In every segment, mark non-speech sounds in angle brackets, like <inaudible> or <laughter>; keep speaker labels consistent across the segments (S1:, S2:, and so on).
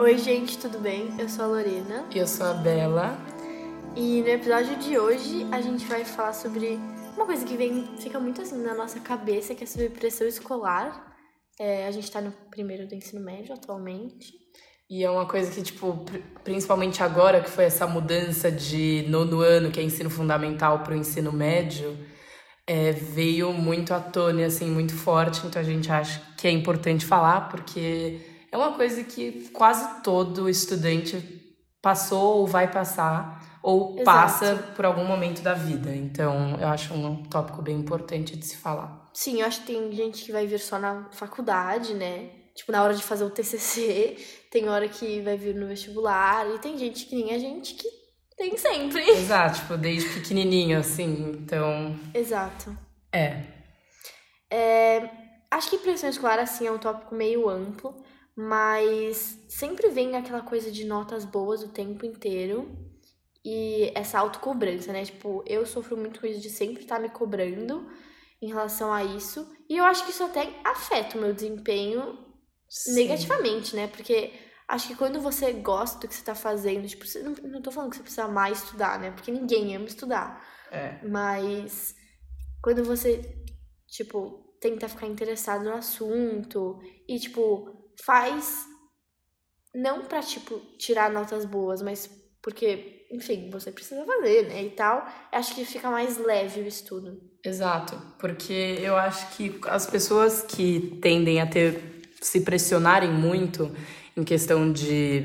S1: Oi, gente, tudo bem? Eu sou a Lorena.
S2: E eu sou a Bela.
S1: E no episódio de hoje a gente vai falar sobre uma coisa que vem, fica muito assim na nossa cabeça, que é sobre pressão escolar. É, a gente tá no primeiro do ensino médio atualmente.
S2: E é uma coisa que, tipo, principalmente agora que foi essa mudança de nono ano, que é ensino fundamental, para o ensino médio, é, veio muito à tona, assim, muito forte. Então a gente acha que é importante falar, porque é uma coisa que quase todo estudante passou ou vai passar ou Exato. passa por algum momento da vida. Então, eu acho um tópico bem importante de se falar.
S1: Sim, eu acho que tem gente que vai vir só na faculdade, né? Tipo, na hora de fazer o TCC, <laughs> tem hora que vai vir no vestibular, e tem gente que nem a gente que tem sempre. <laughs>
S2: Exato, tipo, desde pequenininho, assim, então...
S1: Exato.
S2: É.
S1: é acho que pressão escolar, assim, é um tópico meio amplo, mas sempre vem aquela coisa de notas boas o tempo inteiro e essa autocobrança, né? Tipo, eu sofro muito com isso de sempre estar me cobrando em relação a isso. E eu acho que isso até afeta o meu desempenho Sim. negativamente, né? Porque acho que quando você gosta do que você tá fazendo, tipo, você, não, não tô falando que você precisa mais estudar, né? Porque ninguém ama estudar.
S2: É.
S1: Mas quando você, tipo, tenta ficar interessado no assunto e, tipo, faz não para tipo tirar notas boas, mas porque, enfim, você precisa fazer, né, e tal. Acho que fica mais leve o estudo.
S2: Exato, porque eu acho que as pessoas que tendem a ter se pressionarem muito em questão de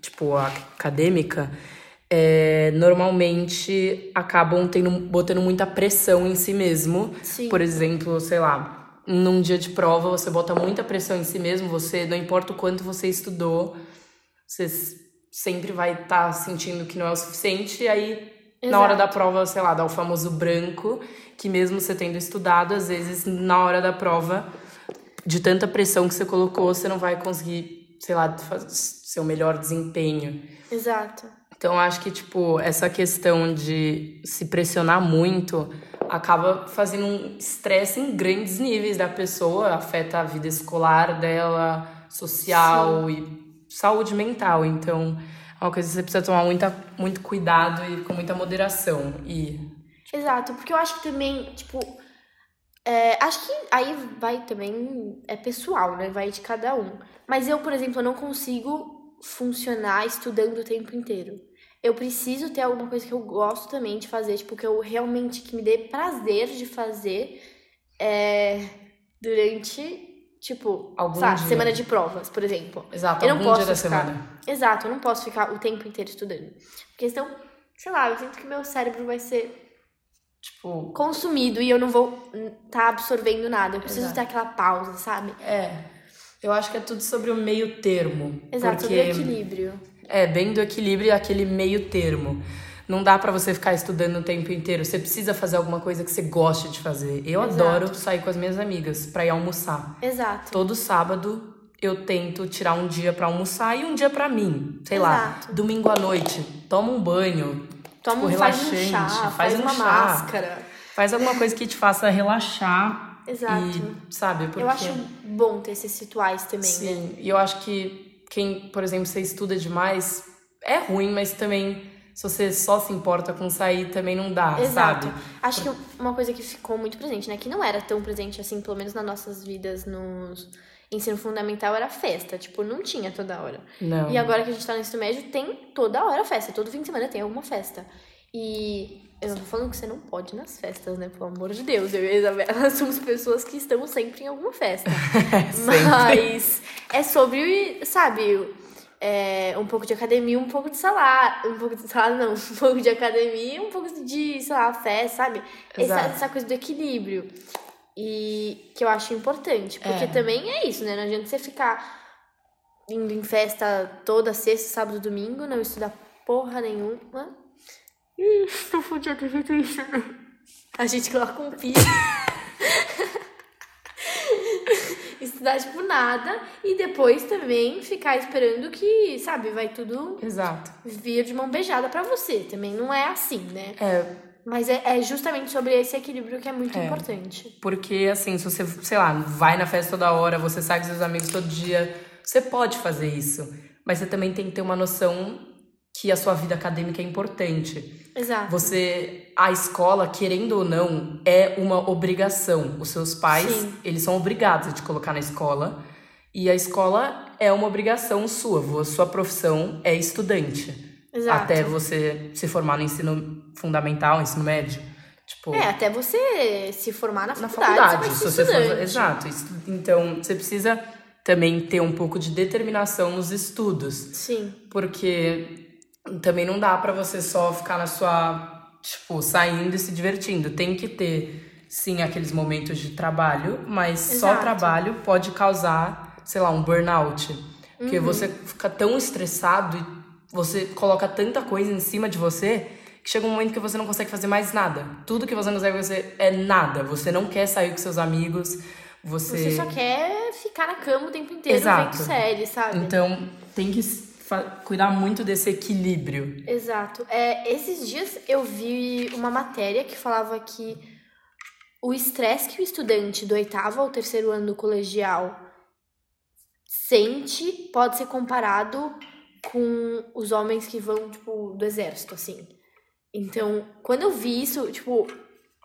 S2: tipo acadêmica, é, normalmente acabam tendo, botando muita pressão em si mesmo.
S1: Sim.
S2: Por exemplo, sei lá, num dia de prova, você bota muita pressão em si mesmo, você, não importa o quanto você estudou, você sempre vai estar tá sentindo que não é o suficiente, e aí Exato. na hora da prova, sei lá, dá o famoso branco, que mesmo você tendo estudado, às vezes na hora da prova, de tanta pressão que você colocou, você não vai conseguir, sei lá, fazer seu melhor desempenho.
S1: Exato.
S2: Então acho que tipo, essa questão de se pressionar muito acaba fazendo um estresse em grandes níveis da pessoa, afeta a vida escolar dela, social Sim. e saúde mental. Então, é uma coisa que você precisa tomar muita, muito cuidado e com muita moderação. E...
S1: Exato, porque eu acho que também, tipo, é, acho que aí vai também, é pessoal, né? Vai de cada um. Mas eu, por exemplo, não consigo funcionar estudando o tempo inteiro eu preciso ter alguma coisa que eu gosto também de fazer, tipo, que eu realmente, que me dê prazer de fazer é, durante, tipo,
S2: algum
S1: sabe,
S2: dia.
S1: semana de provas, por exemplo.
S2: Exato,
S1: eu
S2: não posso dia ficar, da semana.
S1: Exato, eu não posso ficar o tempo inteiro estudando. Porque senão, sei lá, eu sinto que meu cérebro vai ser
S2: tipo
S1: consumido e eu não vou estar tá absorvendo nada. Eu preciso Exato. ter aquela pausa, sabe?
S2: É. Eu acho que é tudo sobre o meio termo.
S1: Exato,
S2: porque...
S1: sobre o equilíbrio.
S2: É, bem do equilíbrio e aquele meio termo. Não dá para você ficar estudando o tempo inteiro. Você precisa fazer alguma coisa que você goste de fazer. Eu Exato. adoro sair com as minhas amigas para ir almoçar.
S1: Exato.
S2: Todo sábado eu tento tirar um dia para almoçar e um dia para mim. Sei Exato. lá, domingo à noite, toma um banho, toma tipo, um, relaxante, faz, um chá, faz, faz uma chá,
S1: máscara.
S2: Faz alguma coisa que te faça relaxar.
S1: Exato.
S2: E, sabe, porque...
S1: Eu acho bom ter esses rituais também,
S2: Sim,
S1: né?
S2: e eu acho que quem, por exemplo, você estuda demais, é ruim, mas também se você só se importa com sair, também não dá,
S1: Exato.
S2: sabe?
S1: Acho que uma coisa que ficou muito presente, né? Que não era tão presente assim, pelo menos nas nossas vidas nos ensino fundamental era festa. Tipo, não tinha toda hora.
S2: Não.
S1: E agora que a gente tá no ensino médio, tem toda hora festa. Todo fim de semana tem alguma festa. E eu não tô falando que você não pode ir nas festas, né? Pelo amor de Deus. Eu e a Isabela <laughs> somos pessoas que estamos sempre em alguma festa. <laughs> Mas é sobre, sabe, é, um pouco de academia, um pouco de salário. Um pouco de salário, não. Um pouco de academia, um pouco de, sei lá, festa, <laughs> sabe? Essa, essa, coisa do equilíbrio. E que eu acho importante. Porque é. também é isso, né? Não adianta você ficar indo em festa toda sexta, sábado, domingo, não estudar porra nenhuma <laughs> podia ter feito isso? A gente coloca um pi. <laughs> Tipo, nada. E depois também ficar esperando que, sabe, vai tudo.
S2: Exato.
S1: Vir de mão beijada pra você. Também não é assim, né?
S2: É.
S1: Mas é, é justamente sobre esse equilíbrio que é muito é. importante.
S2: Porque, assim, se você, sei lá, vai na festa toda hora, você sai com seus amigos todo dia você pode fazer isso, mas você também tem que ter uma noção que a sua vida acadêmica é importante.
S1: Exato.
S2: Você, a escola, querendo ou não, é uma obrigação. Os seus pais,
S1: Sim.
S2: eles são obrigados a te colocar na escola. E a escola é uma obrigação sua. A sua profissão é estudante.
S1: Exato.
S2: Até você se formar no ensino fundamental, ensino médio. Tipo,
S1: É, até você se formar na
S2: na
S1: faculdade,
S2: faculdade.
S1: você
S2: se você for, exato. Então, você precisa também ter um pouco de determinação nos estudos.
S1: Sim,
S2: Porque também não dá pra você só ficar na sua, tipo, saindo e se divertindo. Tem que ter, sim, aqueles momentos de trabalho, mas só
S1: Exato.
S2: trabalho pode causar, sei lá, um burnout.
S1: Uhum.
S2: Porque você fica tão estressado e você coloca tanta coisa em cima de você que chega um momento que você não consegue fazer mais nada. Tudo que você não consegue fazer é nada. Você não quer sair com seus amigos, você...
S1: você só quer ficar na cama o tempo inteiro
S2: Exato.
S1: vendo série, sabe?
S2: Então, tem que cuidar muito desse equilíbrio.
S1: Exato. É, esses dias eu vi uma matéria que falava que o estresse que o estudante do oitavo ao terceiro ano do colegial sente pode ser comparado com os homens que vão, tipo, do exército, assim. Então, quando eu vi isso, tipo,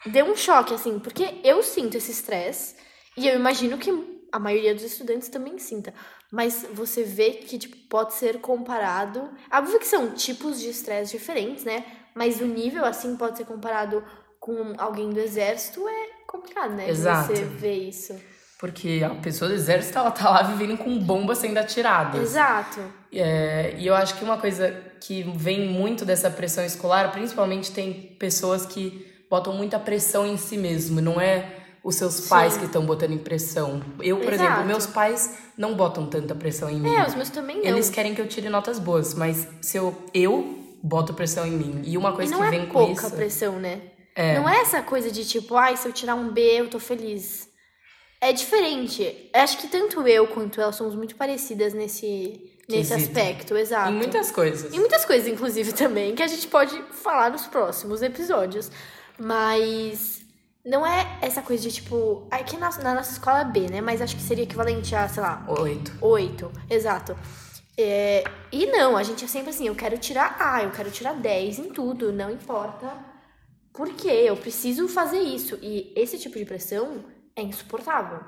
S1: deu um choque, assim, porque eu sinto esse estresse e eu imagino que a maioria dos estudantes também sinta. Mas você vê que, tipo, pode ser comparado. Óbvio que são tipos de estresse diferentes, né? Mas o nível, assim, pode ser comparado com alguém do exército, é complicado, né?
S2: Exato.
S1: Você ver isso.
S2: Porque a pessoa do exército, ela tá lá vivendo com bombas sendo atiradas.
S1: Exato.
S2: É, e eu acho que uma coisa que vem muito dessa pressão escolar, principalmente tem pessoas que botam muita pressão em si mesmo, não é os seus pais
S1: Sim.
S2: que estão botando pressão. Eu, por
S1: Exato.
S2: exemplo, meus pais não botam tanta pressão em mim.
S1: É, os meus também não.
S2: Eles querem que eu tire notas boas, mas se eu, eu boto pressão em mim. E uma
S1: E
S2: coisa
S1: não
S2: que
S1: é
S2: vem com
S1: pouca
S2: isso.
S1: pressão, né?
S2: É.
S1: Não é essa coisa de tipo, ai, se eu tirar um B, eu tô feliz. É diferente. Acho que tanto eu quanto ela somos muito parecidas nesse, nesse
S2: Quesito.
S1: aspecto, exato.
S2: Em muitas coisas.
S1: Em muitas coisas, inclusive, <laughs> também, que a gente pode falar nos próximos episódios. Mas não é essa coisa de tipo. Aqui na, na nossa escola é B, né? Mas acho que seria equivalente a, sei lá,
S2: Oito.
S1: Oito, exato. É, e não, a gente é sempre assim, eu quero tirar A, eu quero tirar 10 em tudo, não importa por quê, eu preciso fazer isso. E esse tipo de pressão é insuportável.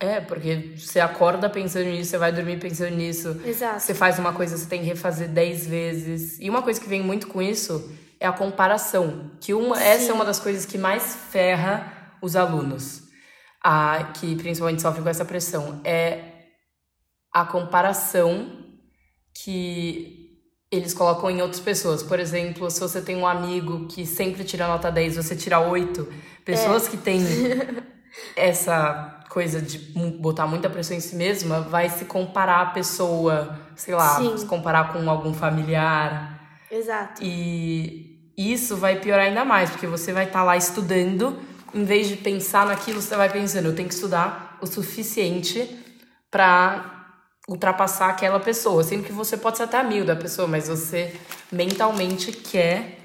S2: É, porque você acorda pensando nisso, você vai dormir pensando nisso.
S1: Exato.
S2: Você faz uma coisa, você tem que refazer 10 vezes. E uma coisa que vem muito com isso é a comparação. Que uma, essa é uma das coisas que mais ferra os alunos. A, que principalmente sofrem com essa pressão. É a comparação que eles colocam em outras pessoas. Por exemplo, se você tem um amigo que sempre tira nota 10, você tira 8. Pessoas
S1: É.
S2: que têm <laughs> essa coisa de botar muita pressão em si mesma, vai se comparar a pessoa, sei lá,
S1: Sim.
S2: se comparar com algum familiar.
S1: Exato.
S2: E isso vai piorar ainda mais, porque você vai estar lá estudando, em vez de pensar naquilo, você vai pensando, eu tenho que estudar o suficiente pra ultrapassar aquela pessoa, sendo que você pode ser até amigo da pessoa, mas você mentalmente quer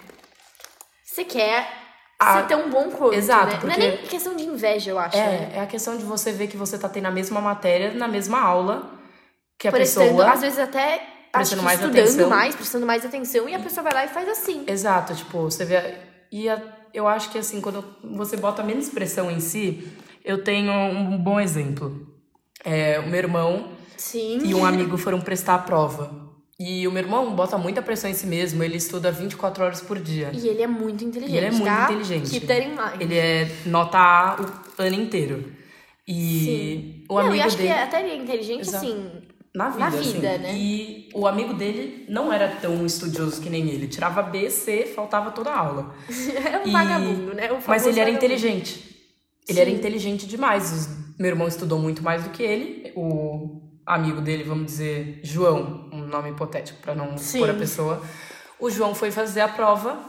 S1: Você quer
S2: A-
S1: ser tão bom quanto,
S2: Exato,
S1: né? Não
S2: porque-
S1: é nem questão de inveja, eu acho, né?
S2: É, é a questão de você ver que você tá tendo a mesma matéria na mesma aula que a
S1: Prestando,
S2: pessoa.
S1: às vezes até
S2: prestando mais
S1: estudando
S2: atenção.
S1: mais, prestando mais atenção, e a pessoa vai lá e faz assim.
S2: Exato, tipo, você vê. E a- eu acho que assim, quando você bota menos pressão em si, eu tenho um bom exemplo. É, o meu irmão
S1: Sim.
S2: e um amigo foram prestar a prova. E o meu irmão bota muita pressão em si mesmo, ele estuda 24 horas por dia.
S1: E ele é muito inteligente,
S2: E ele é muito
S1: tá?
S2: inteligente.
S1: Keep that in mind.
S2: Ele é nota A o ano inteiro. E o
S1: Não,
S2: amigo
S1: e acho
S2: dele.
S1: que até ele é inteligente,
S2: Exato.
S1: assim,
S2: Na vida,
S1: Na
S2: assim.
S1: vida, né?
S2: E o amigo dele não era tão estudioso que nem ele. Tirava B, C, faltava toda a aula. <laughs>
S1: é um
S2: E-
S1: vagabundo, né?
S2: Mas ele era
S1: vagabundo.
S2: inteligente. Ele era
S1: Sim.
S2: inteligente demais. Meu irmão estudou muito mais do que ele. O amigo dele, vamos dizer, João, um nome hipotético para não
S1: Sim.
S2: pôr a pessoa. O João foi fazer a prova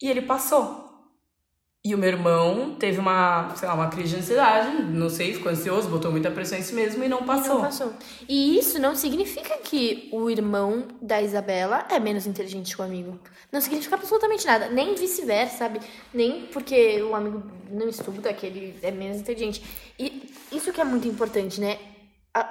S2: e ele passou. E o meu irmão teve uma, sei lá, uma crise de ansiedade, não sei, ficou ansioso, botou muita pressão em si mesmo e não
S1: E
S2: passou.
S1: não passou. E isso não significa que o irmão da Isabela é menos inteligente que o amigo. Não significa absolutamente nada. Nem vice-versa, sabe? Nem porque o amigo não estuda que ele é menos inteligente. E isso que é muito importante, né?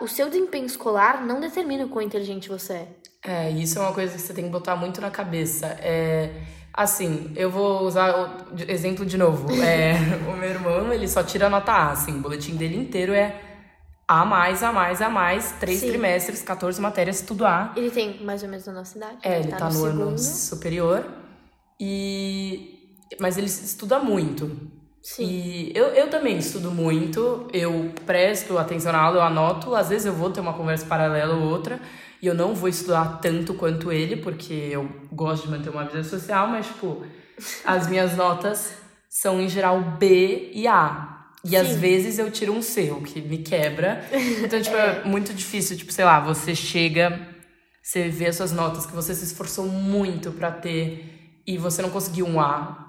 S1: o seu desempenho escolar não determina o quão inteligente você é.
S2: É, isso é uma coisa que você tem que botar muito na cabeça. É, assim, eu vou usar o exemplo de novo. <laughs> É, o meu irmão, ele só tira nota A, assim, o boletim dele inteiro é A mais, A mais, A mais, três
S1: Sim.
S2: trimestres, 14 matérias, tudo A.
S1: Ele tem mais ou menos a nossa idade.
S2: É, ele tá, no, ano
S1: segundo.
S2: superior. E... Mas ele estuda muito.
S1: Sim.
S2: E eu, eu também estudo muito, eu presto atenção na aula, eu anoto, às vezes eu vou ter uma conversa paralela ou outra, e eu não vou estudar tanto quanto ele, porque eu gosto de manter uma vida social, mas, tipo, as minhas notas são em geral B e A. E às
S1: Sim.
S2: vezes eu tiro um C, o que me quebra. Então, tipo, é muito difícil, tipo, sei lá, você chega, você vê as suas notas que você se esforçou muito pra ter e você não conseguiu um A.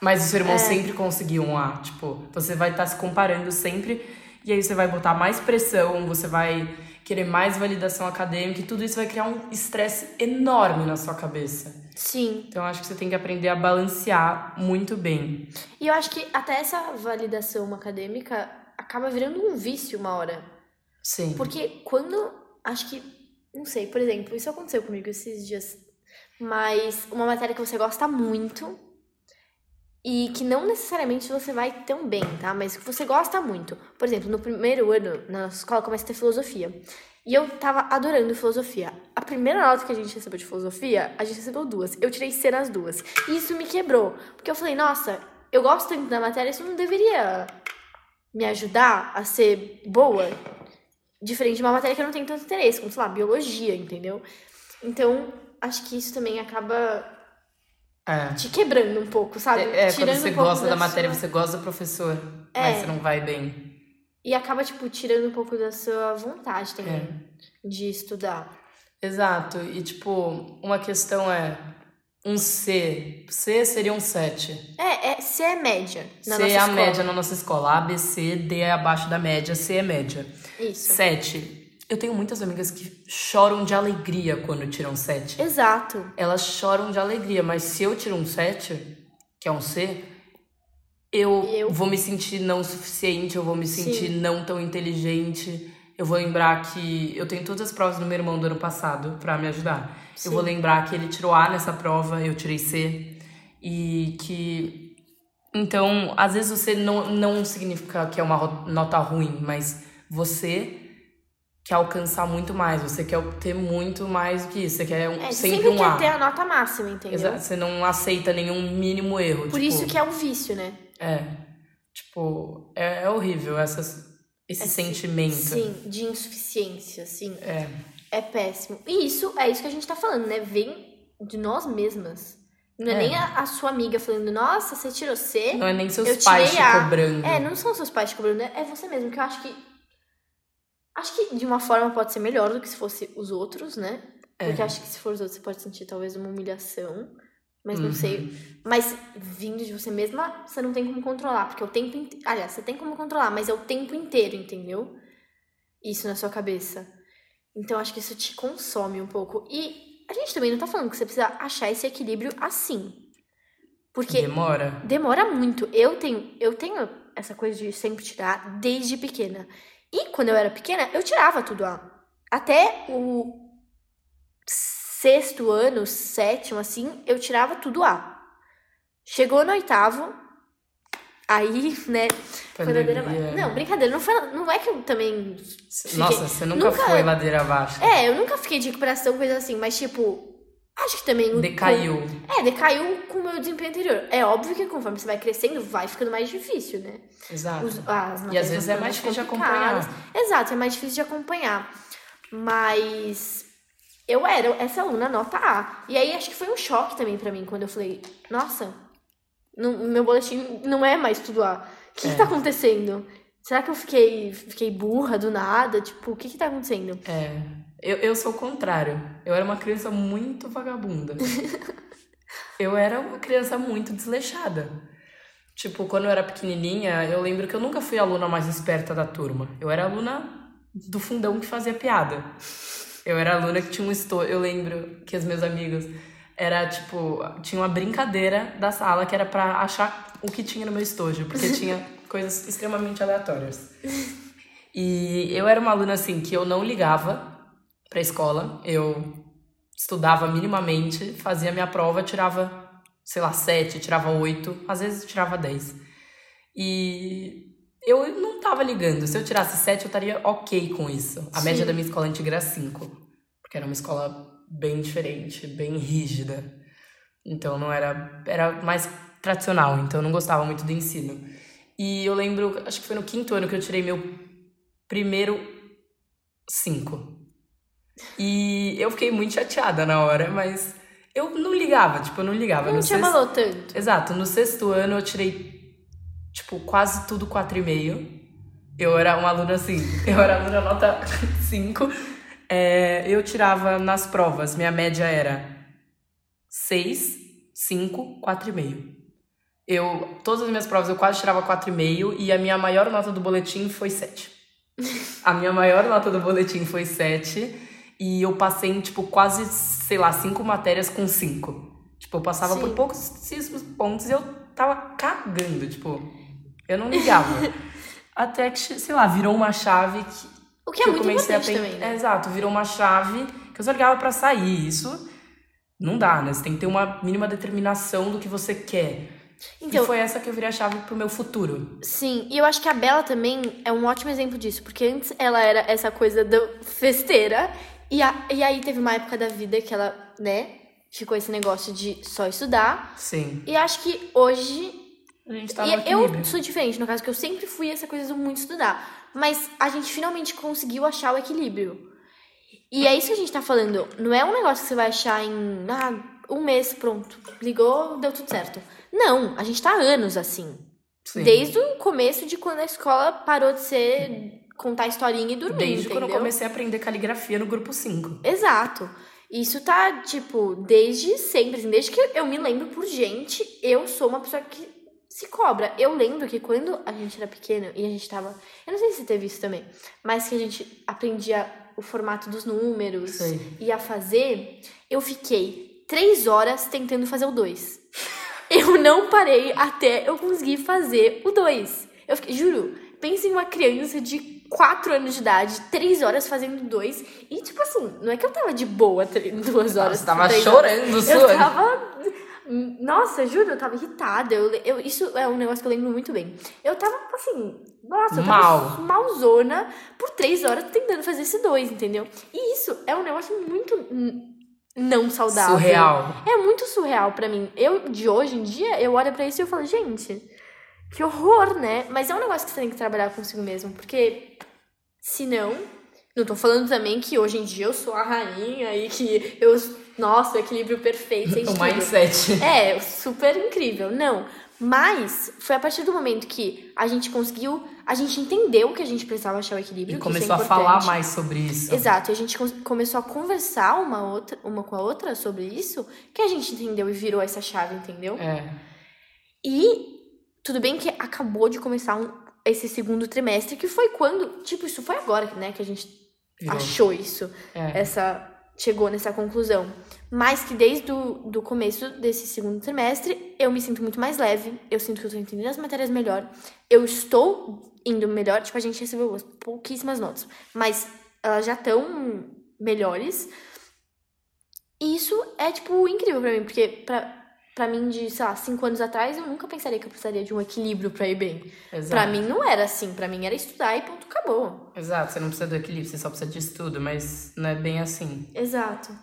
S2: Mas o seu irmão
S1: É.
S2: sempre conseguiu um A. Tipo, você vai estar se comparando sempre. E aí você vai botar mais pressão, você vai querer mais validação acadêmica. E tudo isso vai criar um estresse enorme na sua cabeça.
S1: Sim.
S2: Então, eu acho que você tem que aprender a balancear muito bem.
S1: E eu acho que até essa validação acadêmica acaba virando um vício uma hora.
S2: Sim.
S1: Porque quando. Acho que. Não sei, por exemplo, isso aconteceu comigo esses dias. Mas uma matéria que você gosta muito e que não necessariamente você vai tão bem, tá? Mas que você gosta muito. Por exemplo, no primeiro ano, na escola, começa a ter filosofia. E eu tava adorando filosofia. A primeira nota que a gente recebeu de filosofia, a gente recebeu duas. Eu tirei C nas duas. E isso me quebrou. Porque eu falei, nossa, eu gosto tanto da matéria, isso não deveria me ajudar a ser boa. Diferente de uma matéria que eu não tenho tanto interesse, como, sei lá, biologia, entendeu? Então, acho que isso também acaba
S2: É.
S1: te quebrando um pouco, sabe?
S2: É, é, quando você
S1: um
S2: gosta da
S1: sua-
S2: matéria, você gosta do professor.
S1: É.
S2: Mas você não vai bem.
S1: E acaba, tipo, tirando um pouco da sua vontade também
S2: É.
S1: de estudar.
S2: Exato. E, tipo, uma questão é um C. C seria um 7.
S1: É, é C é média na
S2: C é a
S1: escola.
S2: média na nossa escola. A, B, C, D é abaixo da média, C é média.
S1: Isso.
S2: 7. Eu tenho muitas amigas que choram de alegria quando tiram 7.
S1: Exato.
S2: Elas choram de alegria, mas se eu tiro um 7, que é um C, eu,
S1: Eu-
S2: vou me sentir não suficiente, eu vou me sentir não tão inteligente. Eu vou lembrar que eu tenho todas as provas do meu irmão do ano passado pra me ajudar.
S1: Sim.
S2: Eu vou lembrar que ele tirou A nessa prova, eu tirei C. E que. Então, às vezes você não, não significa que é uma nota ruim, mas você quer alcançar muito mais, você quer ter muito mais do que isso. Você quer um-
S1: É,
S2: sempre,
S1: sempre,
S2: um
S1: quer
S2: A.
S1: ter a nota máxima, entendeu?
S2: Exato, Você não aceita nenhum mínimo erro.
S1: Por
S2: tipo,
S1: isso que é o vício, né?
S2: É. Tipo, é, é horrível essas, esse
S1: Esse-
S2: sentimento.
S1: Sim, de insuficiência, assim.
S2: É.
S1: É péssimo. E isso é isso que a gente tá falando, né? Vem de nós mesmas. Não é,
S2: É.
S1: nem a, a sua amiga falando, nossa, você tirou C.
S2: Não é nem seus
S1: Eu
S2: pais te cobrando.
S1: É, não são seus pais te cobrando, é você mesmo, que eu acho que. Acho que de uma forma pode ser melhor do que se fosse os outros, né?
S2: É.
S1: Porque acho que se for os outros, você pode sentir talvez uma humilhação. Mas não
S2: Uhum.
S1: sei. Mas vindo de você mesma, você não tem como controlar. Porque o tempo inteiro. Aliás, você tem como controlar, mas é o tempo inteiro, entendeu? Isso na sua cabeça. Então acho que isso te consome um pouco. E a gente também não tá falando que você precisa achar esse equilíbrio assim. Porque
S2: Demora.
S1: demora muito. Eu tenho, eu tenho essa coisa de sempre tirar desde pequena. E quando eu era pequena, eu tirava tudo A. Até o sexto ano, sétimo, assim, eu tirava tudo A. Chegou no oitavo, aí, <laughs> né, foi ladeira abaixo.
S2: Pandemia.
S1: Não, brincadeira, não, foi, não é que eu também. fiquei-
S2: Nossa, você nunca,
S1: nunca-
S2: foi ladeira abaixo.
S1: É, eu nunca fiquei de recuperação, coisa assim, mas tipo. Acho que também.
S2: Decaiu.
S1: É, decaiu com o meu desempenho anterior. É óbvio que conforme você vai crescendo, vai ficando mais difícil, né?
S2: Exato.
S1: Os-
S2: E às vezes é mais difícil de acompanhar.
S1: Exato, é mais difícil de acompanhar. Mas eu era essa aluna nota A. E aí acho que foi um choque também pra mim quando eu falei, nossa, não- meu boletim não é mais tudo A. O que,
S2: É.
S1: que tá acontecendo? Será que eu fiquei, fiquei burra do nada? Tipo, o que que tá acontecendo?
S2: É. Eu, eu sou o contrário. Eu era uma criança muito vagabunda. <laughs> eu era uma criança muito desleixada. Tipo, quando eu era pequenininha, eu lembro que eu nunca fui a aluna mais esperta da turma. Eu era aluna do fundão que fazia piada. Eu era aluna que tinha um estojo. Eu lembro que os meus amigos era tipo, tinha uma brincadeira da sala que era pra achar o que tinha no meu estojo, porque <laughs> tinha coisas extremamente aleatórias. E eu era uma aluna assim que eu não ligava pra escola. Eu estudava minimamente, fazia minha prova, tirava, sei lá, sete, tirava oito, às vezes tirava dez. E eu não tava ligando. Se eu tirasse sete, eu estaria ok com isso. A
S1: Sim.
S2: média da minha escola antiga era cinco. Porque era uma escola bem diferente, bem rígida. Então não era. Era mais tradicional, então eu não gostava muito do ensino. E eu lembro, acho que foi no quinto ano que eu tirei meu primeiro cinco. E eu fiquei muito chateada na hora, mas eu não ligava, tipo, eu não ligava.
S1: Não
S2: no
S1: te
S2: sexto-
S1: abalou tanto.
S2: Exato, no sexto ano eu tirei, tipo, quase tudo 4,5. Eu era uma aluna assim, <laughs> eu era aluna nota <laughs> 5. É, eu tirava nas provas, minha média era 6, 5, 4,5. Eu, todas as minhas provas eu quase tirava 4,5 e a minha maior nota do boletim foi 7. <laughs> A minha maior nota do boletim foi 7 e eu passei em, tipo, quase, sei lá, cinco matérias com 5. Tipo, eu passava
S1: Sim.
S2: por pouquíssimos pontos e eu tava cagando, tipo, eu não ligava. <laughs> Até que, sei lá, virou uma chave que,
S1: O que é
S2: que eu
S1: muito
S2: comecei a
S1: importante
S2: pen-
S1: também, né?
S2: É, exato, virou uma chave que eu só ligava pra sair. Isso não dá, né? Você tem que ter uma mínima determinação do que você quer.
S1: Então-
S2: e foi essa que eu virei a chave pro meu futuro.
S1: Sim, e eu acho que a Bela também é um ótimo exemplo disso, porque antes ela era essa coisa do festeira, e, a- e aí teve uma época da vida que ela, né, ficou esse negócio de só estudar,
S2: Sim.
S1: e acho que hoje
S2: A gente tá no
S1: E eu sou diferente, no caso, que eu sempre fui essa coisa do muito estudar. Mas a gente finalmente conseguiu achar o equilíbrio. E é isso que a gente tá falando. Não é um negócio que você vai achar em ah, um mês, pronto. Ligou, deu tudo certo. Não, a gente tá há anos assim.
S2: Sim.
S1: Desde o começo de quando a escola parou de ser contar historinha e dormir.
S2: Desde quando eu
S1: entendeu?
S2: comecei a aprender caligrafia no grupo 5.
S1: Exato. Isso tá, tipo, desde sempre, assim, desde que eu me lembro por gente, eu sou uma pessoa que se cobra. Eu lembro que quando a gente era pequena e a gente tava. Eu não sei se teve isso também, mas que a gente aprendia o formato dos números,
S2: Sei.
S1: ia fazer, eu fiquei três horas tentando fazer o dois. <laughs> Eu não parei até eu conseguir fazer o dois. Eu fiquei, juro, pensa em uma criança de 4 anos de idade, 3 horas fazendo dois. E, tipo assim, não é que eu tava de boa tre- duas horas.
S2: Você tava chorando,
S1: horas. Eu tava. Nossa, juro, eu tava irritada. Eu, eu, isso é um negócio que eu lembro muito bem. Eu tava, assim, nossa, eu tava
S2: Mal.
S1: malzona por três horas tentando fazer esse dois, entendeu? E isso é um negócio muito não saudável.
S2: Surreal.
S1: É muito surreal pra mim. Eu, de hoje em dia, eu olho pra isso e eu falo, gente, que horror, né? Mas é um negócio que você tem que trabalhar consigo mesmo, porque senão. Não tô falando também que hoje em dia eu sou a rainha e que eu. Nossa, o equilíbrio perfeito. <laughs>
S2: O
S1: tudo.
S2: mindset.
S1: É, super incrível. Não. Mas foi a partir do momento que a gente conseguiu. A gente entendeu que a gente precisava achar o equilíbrio.
S2: E
S1: é
S2: começou a falar mais sobre isso.
S1: Exato, e a gente começou a conversar uma, outra, uma com a outra sobre isso, que a gente entendeu e virou essa chave, entendeu?
S2: É.
S1: E tudo bem que acabou de começar um- esse segundo trimestre, que foi quando, tipo, isso foi agora, né, que a gente
S2: Virou.
S1: achou isso,
S2: É.
S1: essa chegou nessa conclusão. Mas que desde o do começo desse segundo trimestre, eu me sinto muito mais leve, eu sinto que eu tô entendendo as matérias melhor, eu estou indo melhor, tipo, a gente recebeu pouquíssimas notas, mas elas já estão melhores. E isso é, tipo, incrível pra mim, porque pra, pra mim, de, sei lá, cinco anos atrás, eu nunca pensaria que eu precisaria de um equilíbrio pra ir bem.
S2: Exato.
S1: Pra mim não era assim, pra mim era estudar e ponto, acabou.
S2: Exato, você não precisa do equilíbrio, você só precisa de estudo, mas não é bem assim.
S1: Exato.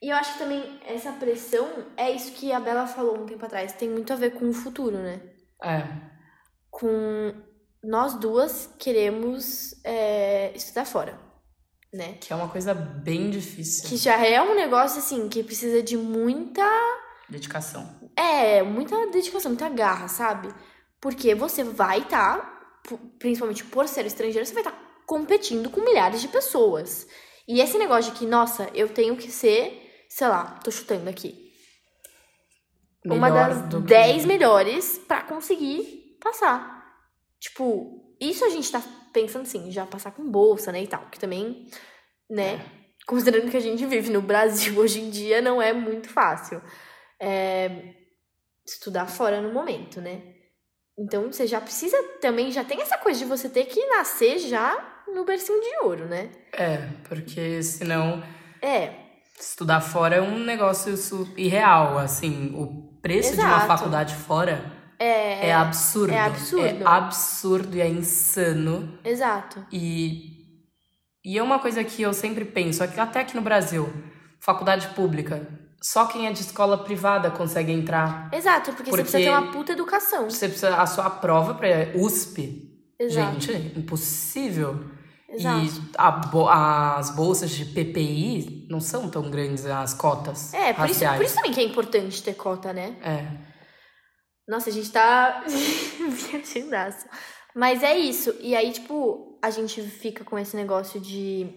S1: E eu acho que também essa pressão é isso que a Bela falou um tempo atrás. Tem muito a ver com o futuro, né?
S2: É.
S1: Com nós duas queremos é, estudar fora, né?
S2: Que é uma coisa bem difícil.
S1: Que já é um negócio assim que precisa de muita.
S2: Dedicação.
S1: É, muita dedicação, muita garra, sabe? Porque você vai estar, principalmente por ser estrangeiro, você vai estar competindo com milhares de pessoas. E esse negócio de que, nossa, eu tenho que ser, sei lá, tô chutando aqui, uma
S2: Melhor
S1: das
S2: do que-
S1: 10 melhores pra conseguir passar. Tipo, isso a gente tá pensando assim, já passar com bolsa, né, e tal, que também, né, considerando que a gente vive no Brasil <laughs> hoje em dia, não é muito fácil. É, estudar fora no momento, né? Então você já precisa também, já tem essa coisa de você ter que nascer já no bercinho de ouro, né?
S2: É, porque senão
S1: É,
S2: estudar fora é um negócio irreal, assim, o preço de uma
S1: Exato.
S2: faculdade fora
S1: é,
S2: é, absurdo.
S1: é absurdo.
S2: É absurdo e é insano.
S1: exato.
S2: E, e é uma coisa que eu sempre penso, é até aqui no Brasil, faculdade pública, só quem é de escola privada consegue entrar.
S1: Exato, porque, você
S2: Porque-
S1: precisa ter uma puta educação.
S2: Você precisa, a sua prova para USP,
S1: Exato.
S2: gente, impossível.
S1: Exato.
S2: E a as bolsas de PPI não são tão grandes as cotas
S1: É, por isso,
S2: raciais.
S1: por isso também que é importante ter cota, né?
S2: É.
S1: Nossa, a gente tá <laughs> viajandaço. Mas é isso. E aí, tipo, a gente fica com esse negócio de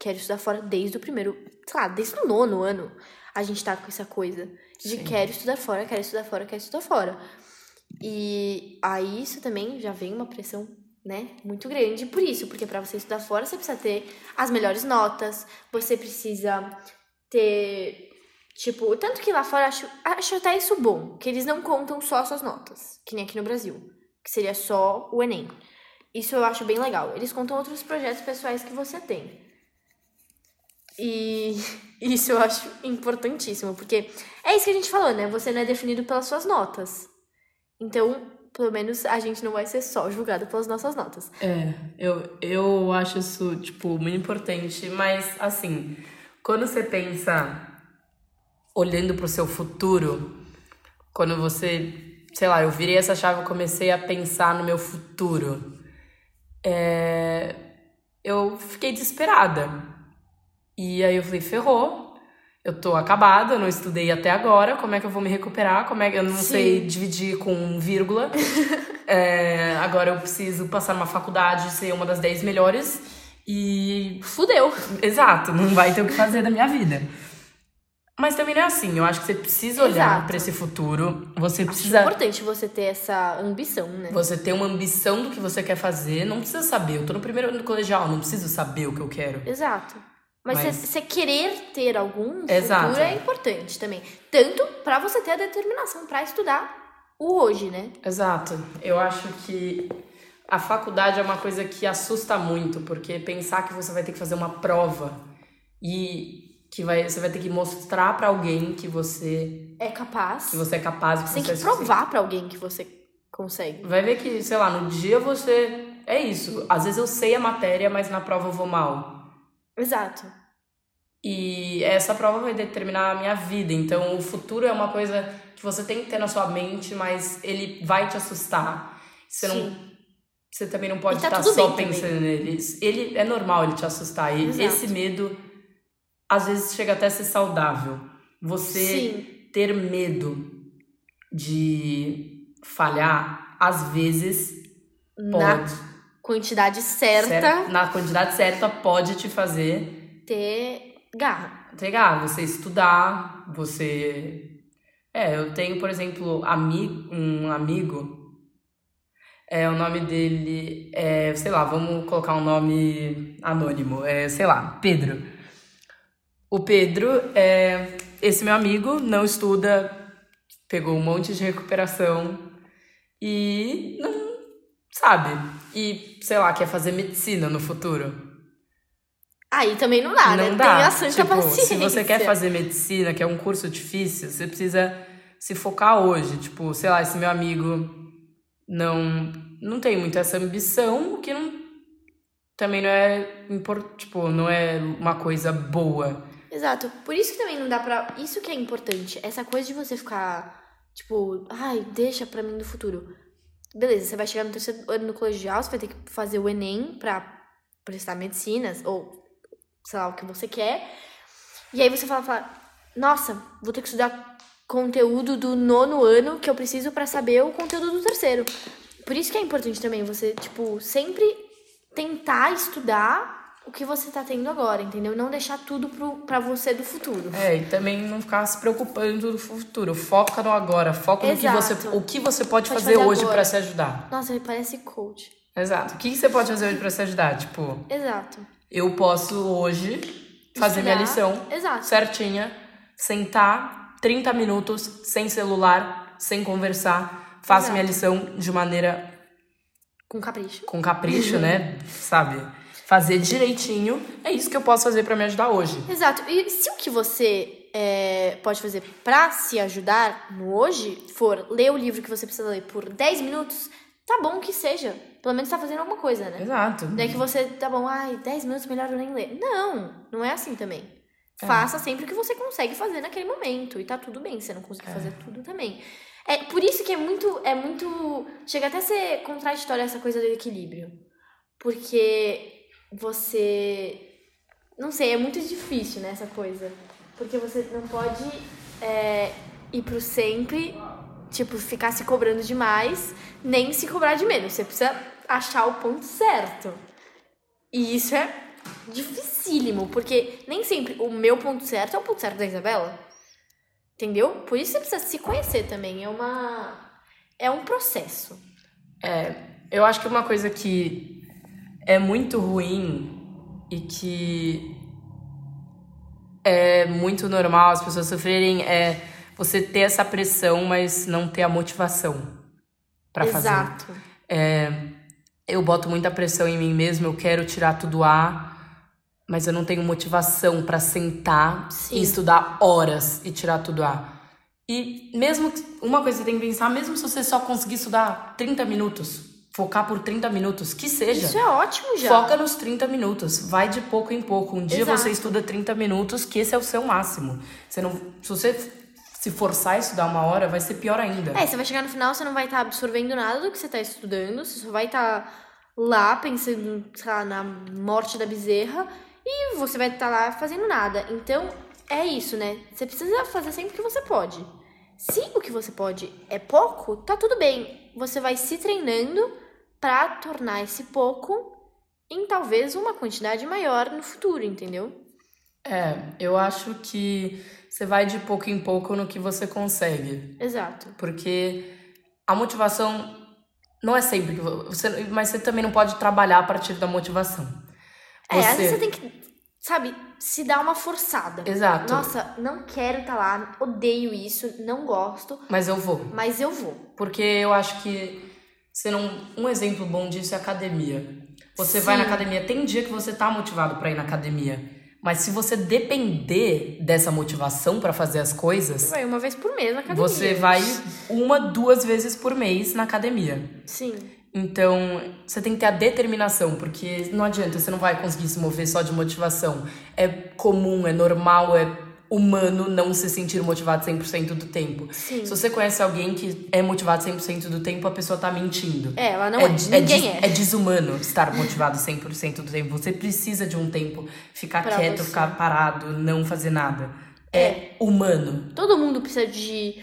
S1: quero estudar fora desde o primeiro, sei lá, desde o nono ano. A gente tá com essa coisa de
S2: Sim.
S1: quero estudar fora, quero estudar fora, quero estudar fora. E aí isso também já vem uma pressão, né, muito grande por isso, porque pra você estudar fora você precisa ter as melhores notas, você precisa ter tipo, tanto que lá fora acho, acho até isso bom, que eles não contam só as suas notas, que nem aqui no Brasil, que seria só o ENEM. Isso eu acho bem legal. Eles contam outros projetos pessoais que você tem. E <laughs> isso eu acho importantíssimo, porque é isso que a gente falou, né? Você não é definido pelas suas notas. Então, pelo menos a gente não vai ser só julgado pelas nossas notas.
S2: É, eu, eu acho isso, tipo, muito importante, mas, assim, quando você pensa olhando pro seu futuro, quando você, sei lá, eu virei essa chave e comecei a pensar no meu futuro, é, eu fiquei desesperada. E aí eu falei, ferrou, eu tô acabada, eu não estudei até agora, como é que eu vou me recuperar? Como é que eu não
S1: Sim.
S2: sei dividir com vírgula? <laughs> É, agora eu preciso passar numa faculdade, ser uma das 10 melhores e.
S1: Fudeu!
S2: Exato, não vai ter o que fazer da minha vida. Mas também não é assim, eu acho que você precisa olhar pra esse futuro, você
S1: Acho
S2: precisa.
S1: importante você ter essa ambição, né?
S2: Você ter uma ambição do que você quer fazer, não precisa saber. Eu tô no primeiro ano do colegial, não preciso saber o que eu quero.
S1: Exato. Mas você querer ter algum
S2: Exato.
S1: futuro é importante também. Tanto pra você ter a determinação pra estudar o hoje, né?
S2: Exato. Eu acho que a faculdade é uma coisa que assusta muito, porque pensar que você vai ter que fazer uma prova e que vai, você vai ter que mostrar pra alguém que você,
S1: É capaz.
S2: que você é capaz, que
S1: Você tem
S2: você
S1: que
S2: é
S1: provar pra alguém que você consegue.
S2: Vai ver que, sei lá, no dia você. É isso. Às vezes eu sei a matéria, mas na prova eu vou mal.
S1: Exato.
S2: E essa prova vai determinar a minha vida. Então, o futuro é uma coisa que você tem que ter na sua mente, mas ele vai te assustar. Você não.
S1: Sim.
S2: Você também não pode
S1: tá
S2: estar
S1: tudo
S2: só pensando nele. Ele é normal ele te assustar. E
S1: Exato.
S2: esse medo às vezes chega até a ser saudável. Você
S1: Sim.
S2: ter medo de falhar, às vezes
S1: Na
S2: pode.
S1: Quantidade certa,
S2: cer- na quantidade certa pode te fazer
S1: ter garra.
S2: entregar, você estudar, você. É, eu tenho, por exemplo, ami... um amigo. É, o nome dele é, sei lá, vamos colocar um nome anônimo. É, sei lá, Pedro. O Pedro é esse meu amigo, não estuda, pegou um monte de recuperação e não sabe. E, sei lá, quer fazer medicina no futuro.
S1: Aí também não dá, né?
S2: Não
S1: Tem
S2: dá.
S1: a santa
S2: tipo,
S1: paciência.
S2: se você quer fazer medicina, que é um curso difícil, você precisa se focar hoje. Tipo, sei lá, esse meu amigo não não tem muito essa ambição, o que não também não é tipo, não é uma coisa boa.
S1: Exato. Por isso que também não dá pra. Isso que é importante. Essa coisa de você ficar, tipo, ai, deixa pra mim no futuro. Beleza, você vai chegar no terceiro ano no colegial, você vai ter que fazer o Enem pra prestar medicinas, ou sei lá, o que você quer. E aí você fala, fala nossa, vou ter que estudar conteúdo do nono ano que eu preciso pra saber o conteúdo do terceiro. Por isso que é importante também você, tipo, sempre tentar estudar o que você tá tendo agora, entendeu? Não deixar tudo pro, pra você do futuro.
S2: É, e também não ficar se preocupando no futuro. Foca no agora, foca no que você,
S1: Exato.
S2: o que você pode,
S1: Pode
S2: fazer,
S1: fazer
S2: hoje pra se ajudar.
S1: Nossa, ele parece coach.
S2: Exato. O que você pode fazer hoje pra se ajudar? Tipo,
S1: Exato.
S2: eu posso hoje fazer minha
S1: Estudar.
S2: lição
S1: Exato.
S2: certinha, sentar 30 minutos sem celular, sem conversar, faço
S1: Exato.
S2: minha lição de maneira
S1: Com capricho.
S2: com capricho, né? <laughs> Sabe? Fazer direitinho. É isso que eu posso fazer pra me ajudar hoje.
S1: Exato. E se o que você é, pode fazer pra se ajudar no hoje for ler o livro que você precisa ler por 10 minutos, tá bom que seja. Pelo menos tá fazendo alguma coisa, né?
S2: Exato.
S1: Não é que você, tá bom, ai, 10 minutos melhor eu nem ler. Não, não é assim também. Faça sempre o que você consegue fazer naquele momento. E tá tudo bem, você não conseguir fazer tudo também. É por isso que é muito, é muito. Chega até a ser contraditória essa coisa do equilíbrio. Porque você. Não sei, é muito difícil, né, essa coisa. Porque você não pode é, ir pro sempre, tipo, ficar se cobrando demais, nem se cobrar de menos. Você precisa achar o ponto certo. E isso é dificílimo, porque nem sempre o meu ponto certo é o ponto certo da Isabela. Entendeu? Por isso você precisa se conhecer também. É uma. É um processo.
S2: É, eu acho que uma coisa que é muito ruim e que é muito normal as pessoas sofrerem é você ter essa pressão, mas não ter a motivação pra fazer.
S1: Exato.
S2: É, eu boto muita pressão em mim mesmo, eu quero tirar tudo A, mas eu não tenho motivação pra sentar
S1: Sim.
S2: e estudar horas e tirar tudo A. E mesmo uma coisa que você tem que pensar, mesmo se você só conseguir estudar 30 minutos, focar por 30 minutos, que seja.
S1: Isso é ótimo já.
S2: Foca nos 30 minutos, vai de pouco em pouco. Um dia
S1: Exato.
S2: você estuda 30 minutos, que esse é o seu máximo. Você não, se você se forçar a estudar uma hora, vai ser pior ainda.
S1: É, você vai chegar no final, você não vai estar absorvendo nada do que você tá estudando, você só vai estar lá pensando, sei lá, na morte da bezerra e você vai estar lá fazendo nada. Então, é isso, né? Você precisa fazer sempre o que você pode. Se o que você pode é pouco, tá tudo bem. Você vai se treinando pra tornar esse pouco em talvez uma quantidade maior no futuro, entendeu?
S2: É, eu acho que você vai de pouco em pouco no que você consegue.
S1: Exato.
S2: Porque a motivação não é sempre que você, mas você também não pode trabalhar a partir da motivação.
S1: É, às vezes você tem que, sabe, se dar uma forçada.
S2: Exato.
S1: Nossa, não quero estar lá, odeio isso, não gosto,
S2: Mas eu vou.
S1: mas eu vou.
S2: Porque eu acho que você não, um exemplo bom disso é academia. Você vai
S1: Sim.
S2: na academia, tem dia que você tá motivado pra ir na academia, mas se você depender dessa motivação pra fazer as coisas,
S1: Você vai uma vez por mês na academia.
S2: você vai uma, duas vezes por mês na academia.
S1: Sim.
S2: Então, você tem que ter a determinação, porque não adianta, você não vai conseguir se mover só de motivação. É comum, é normal, é humano não se sentir motivado 100% do tempo.
S1: Sim.
S2: Se você conhece alguém que é motivado 100% do tempo, a pessoa tá mentindo.
S1: É, ela não é.
S2: de-
S1: Ninguém
S2: des-
S1: é.
S2: é desumano estar motivado 100% do tempo. Você precisa de um tempo ficar
S1: Pra
S2: quieto,
S1: você.
S2: ficar parado, não fazer nada. É, humano.
S1: Todo mundo precisa de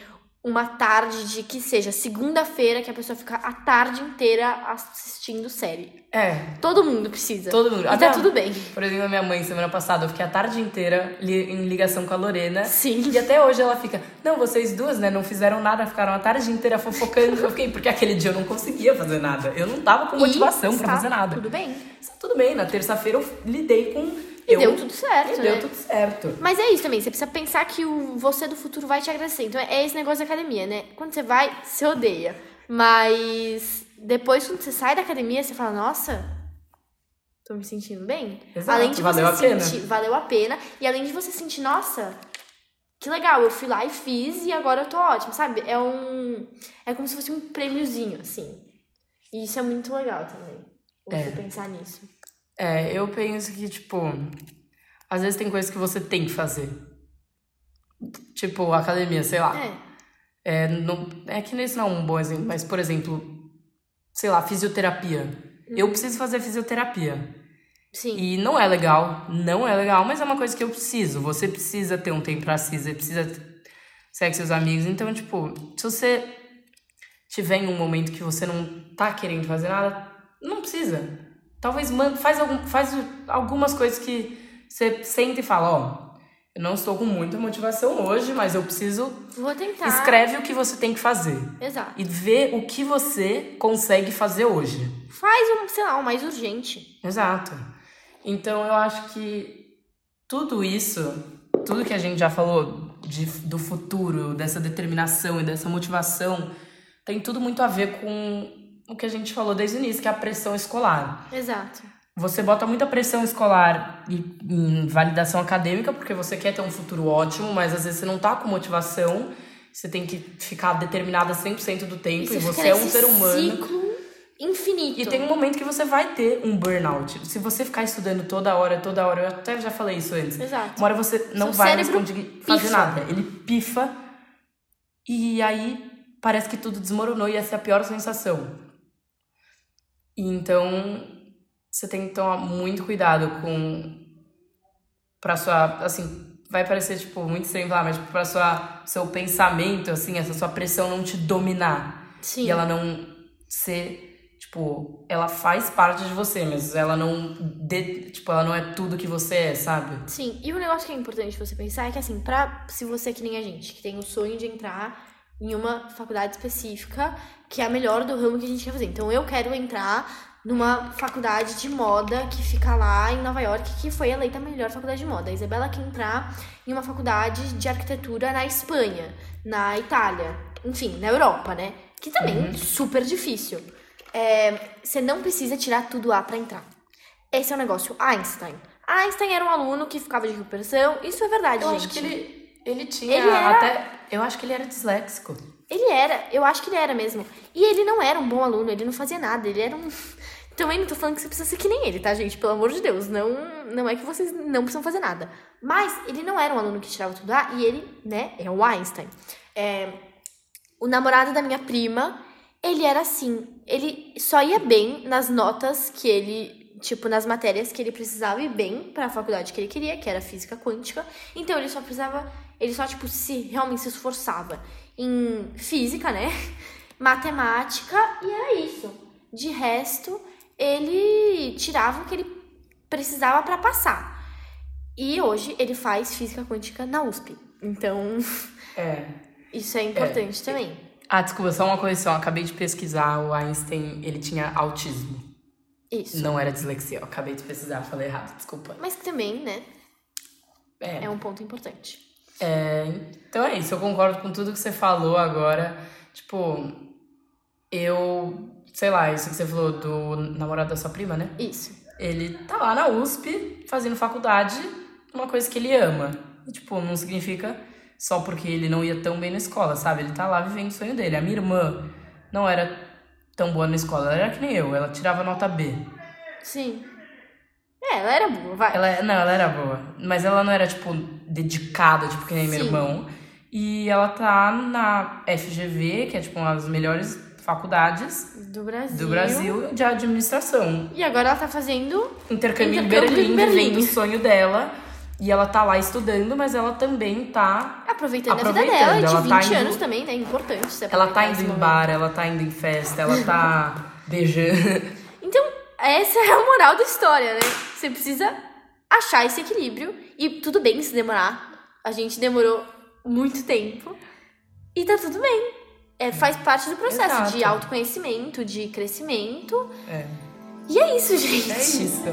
S1: uma tarde de que seja segunda-feira que a pessoa fica a tarde inteira assistindo série.
S2: É,
S1: Todo mundo precisa.
S2: todo mundo.
S1: E
S2: Até
S1: tá tudo bem.
S2: Por exemplo, a minha mãe, semana passada, eu fiquei a tarde inteira li- em ligação com a Lorena.
S1: Sim.
S2: E até hoje ela fica, não, vocês duas, né, não fizeram nada, ficaram a tarde inteira fofocando. Eu fiquei, porque aquele dia eu não conseguia fazer nada. Eu não tava com motivação pra
S1: está
S2: fazer nada.
S1: Tudo bem.
S2: Tá tudo bem, na terça-feira eu lidei com.
S1: E
S2: eu,
S1: deu tudo certo,
S2: e
S1: né?
S2: deu tudo certo.
S1: Mas é isso também, você precisa pensar que o você do futuro vai te agradecer. Então é esse negócio da academia, né? Quando você vai, você odeia. Mas depois, quando você sai da academia, você fala, nossa, tô me sentindo bem.
S2: Exato,
S1: além de
S2: valeu
S1: você
S2: a pena.
S1: sentir, valeu a pena. E além de você sentir, nossa, que legal, eu fui lá e fiz e agora eu tô ótimo, sabe? É um. É como se fosse um prêmiozinho, assim. E isso é muito legal também. Você
S2: É.
S1: pensar nisso.
S2: É, eu penso que, tipo, às vezes tem coisas que você tem que fazer. Tipo, academia, sei lá.
S1: É.
S2: É, não, é que nesse não é um bom exemplo, mas, por exemplo, sei lá, fisioterapia. Eu preciso fazer fisioterapia.
S1: Sim.
S2: E não é legal, não é legal, mas é uma coisa que eu preciso. Você precisa ter um tempo pra si, você precisa sair com seus amigos. Então, tipo, se você tiver em um momento que você não tá querendo fazer nada, não precisa. Talvez faz, algum, faz algumas coisas que você sente e fala, ó, eu não estou com muita motivação hoje, mas eu preciso.
S1: Vou tentar.
S2: Escreve o que você tem que fazer.
S1: Exato.
S2: E vê o que você consegue fazer hoje.
S1: Faz um, sei lá, um mais urgente.
S2: Exato. Então eu acho que tudo isso, tudo que a gente já falou de, do futuro, dessa determinação e dessa motivação, tem tudo muito a ver com o que a gente falou desde o início, que é a pressão escolar.
S1: Exato.
S2: Você bota muita pressão escolar e em validação acadêmica, porque você quer ter um futuro ótimo, mas às vezes você não tá com motivação, você tem que ficar determinada 100% do tempo, e,
S1: você
S2: você é um ser humano.
S1: ciclo infinito.
S2: E tem um momento que você vai ter um burnout. Se você ficar estudando toda hora, toda hora, eu até já falei isso antes.
S1: Exato.
S2: Uma hora você não
S1: Seu
S2: vai mais conseguir fazer nada. Ele pifa e aí parece que tudo desmoronou e essa é a pior sensação. E então você tem que tomar muito cuidado com pra sua, assim, vai parecer tipo muito estranho falar, mas tipo, pra sua seu pensamento, assim, essa sua pressão não te dominar.
S1: Sim.
S2: E ela não ser, tipo, ela faz parte de você, mas ela não, de, tipo, ela não é tudo que você é, sabe?
S1: Sim, e o negócio que é importante você pensar é que, assim, pra, se você é que nem a gente, que tem o sonho de entrar em uma faculdade específica, que é a melhor do ramo que a gente quer fazer. Então, eu quero entrar numa faculdade de moda que fica lá em Nova York, que foi eleita a melhor faculdade de moda. A Isabela quer entrar em uma faculdade de arquitetura na Espanha, na Itália, enfim, na Europa, né? Que também é super difícil. É, você não precisa tirar tudo A pra entrar. Esse é o negócio. Einstein. Einstein era um aluno que ficava de recuperação. Isso é verdade,
S2: Eu
S1: gente.
S2: acho que ele, ele tinha
S1: Ele era-
S2: até. Eu acho que ele era disléxico.
S1: Ele era, eu acho que ele era mesmo. E ele não era um bom aluno, ele não fazia nada, ele era um. <laughs> Também não tô falando que você precisa ser que nem ele, tá, gente? Pelo amor de Deus. Não, não é que vocês não precisam fazer nada. Mas ele não era um aluno que tirava tudo A e ele, né, é o Einstein. É, o namorado da minha prima, ele era assim. Ele só ia bem nas notas que ele. Tipo, nas matérias que ele precisava ir bem pra faculdade que ele queria, que era física quântica. Então ele só precisava. Ele só, tipo, se realmente se esforçava em física, né? <laughs> Matemática, e era isso. De resto, ele tirava o que ele precisava pra passar. E hoje ele faz física quântica na USP. Então, <laughs>
S2: É.
S1: isso é importante também.
S2: Ah, desculpa, só uma correção. Acabei de pesquisar. O Einstein, ele tinha autismo.
S1: Isso.
S2: Não era dislexia. Eu acabei de pesquisar, falei errado, desculpa.
S1: Mas também, né,
S2: É.
S1: é um ponto importante.
S2: É, então é isso, eu concordo com tudo que você falou agora. Tipo, eu. Sei lá, isso que você falou do namorado da sua prima, né?
S1: Isso.
S2: Ele tá lá na USP fazendo faculdade, uma coisa que ele ama. E, tipo, não significa só porque ele não ia tão bem na escola, sabe? Ele tá lá vivendo o sonho dele. A minha irmã não era tão boa na escola, ela era que nem eu, ela tirava nota B.
S1: Sim. É, ela era boa, vai.
S2: Ela, não, ela era boa. Mas ela não era, tipo, dedicada, tipo, que nem meu
S1: Sim.
S2: irmão. E ela tá na FGV, que é, tipo, uma das melhores faculdades
S1: Do Brasil.
S2: do Brasil de administração.
S1: E agora ela tá fazendo.
S2: Intercâmbio, em
S1: Intercâmbio
S2: Berlim,
S1: em Berlim.
S2: vivendo o sonho dela. E ela tá lá estudando, mas ela também tá...
S1: Aproveitando, a vida
S2: Aproveitando,
S1: dela, de
S2: ela
S1: 20
S2: tá indo-
S1: anos também, né? Importante você
S2: Ela tá indo em bar, ela tá indo em festa, ela tá <laughs> beijando.
S1: Essa é a moral da história, né? Você precisa achar esse equilíbrio. E tudo bem se demorar. A gente demorou muito tempo. E tá tudo bem. É, faz parte do processo
S2: Exato.
S1: de autoconhecimento, de crescimento.
S2: É.
S1: E é isso, gente.
S2: É isso.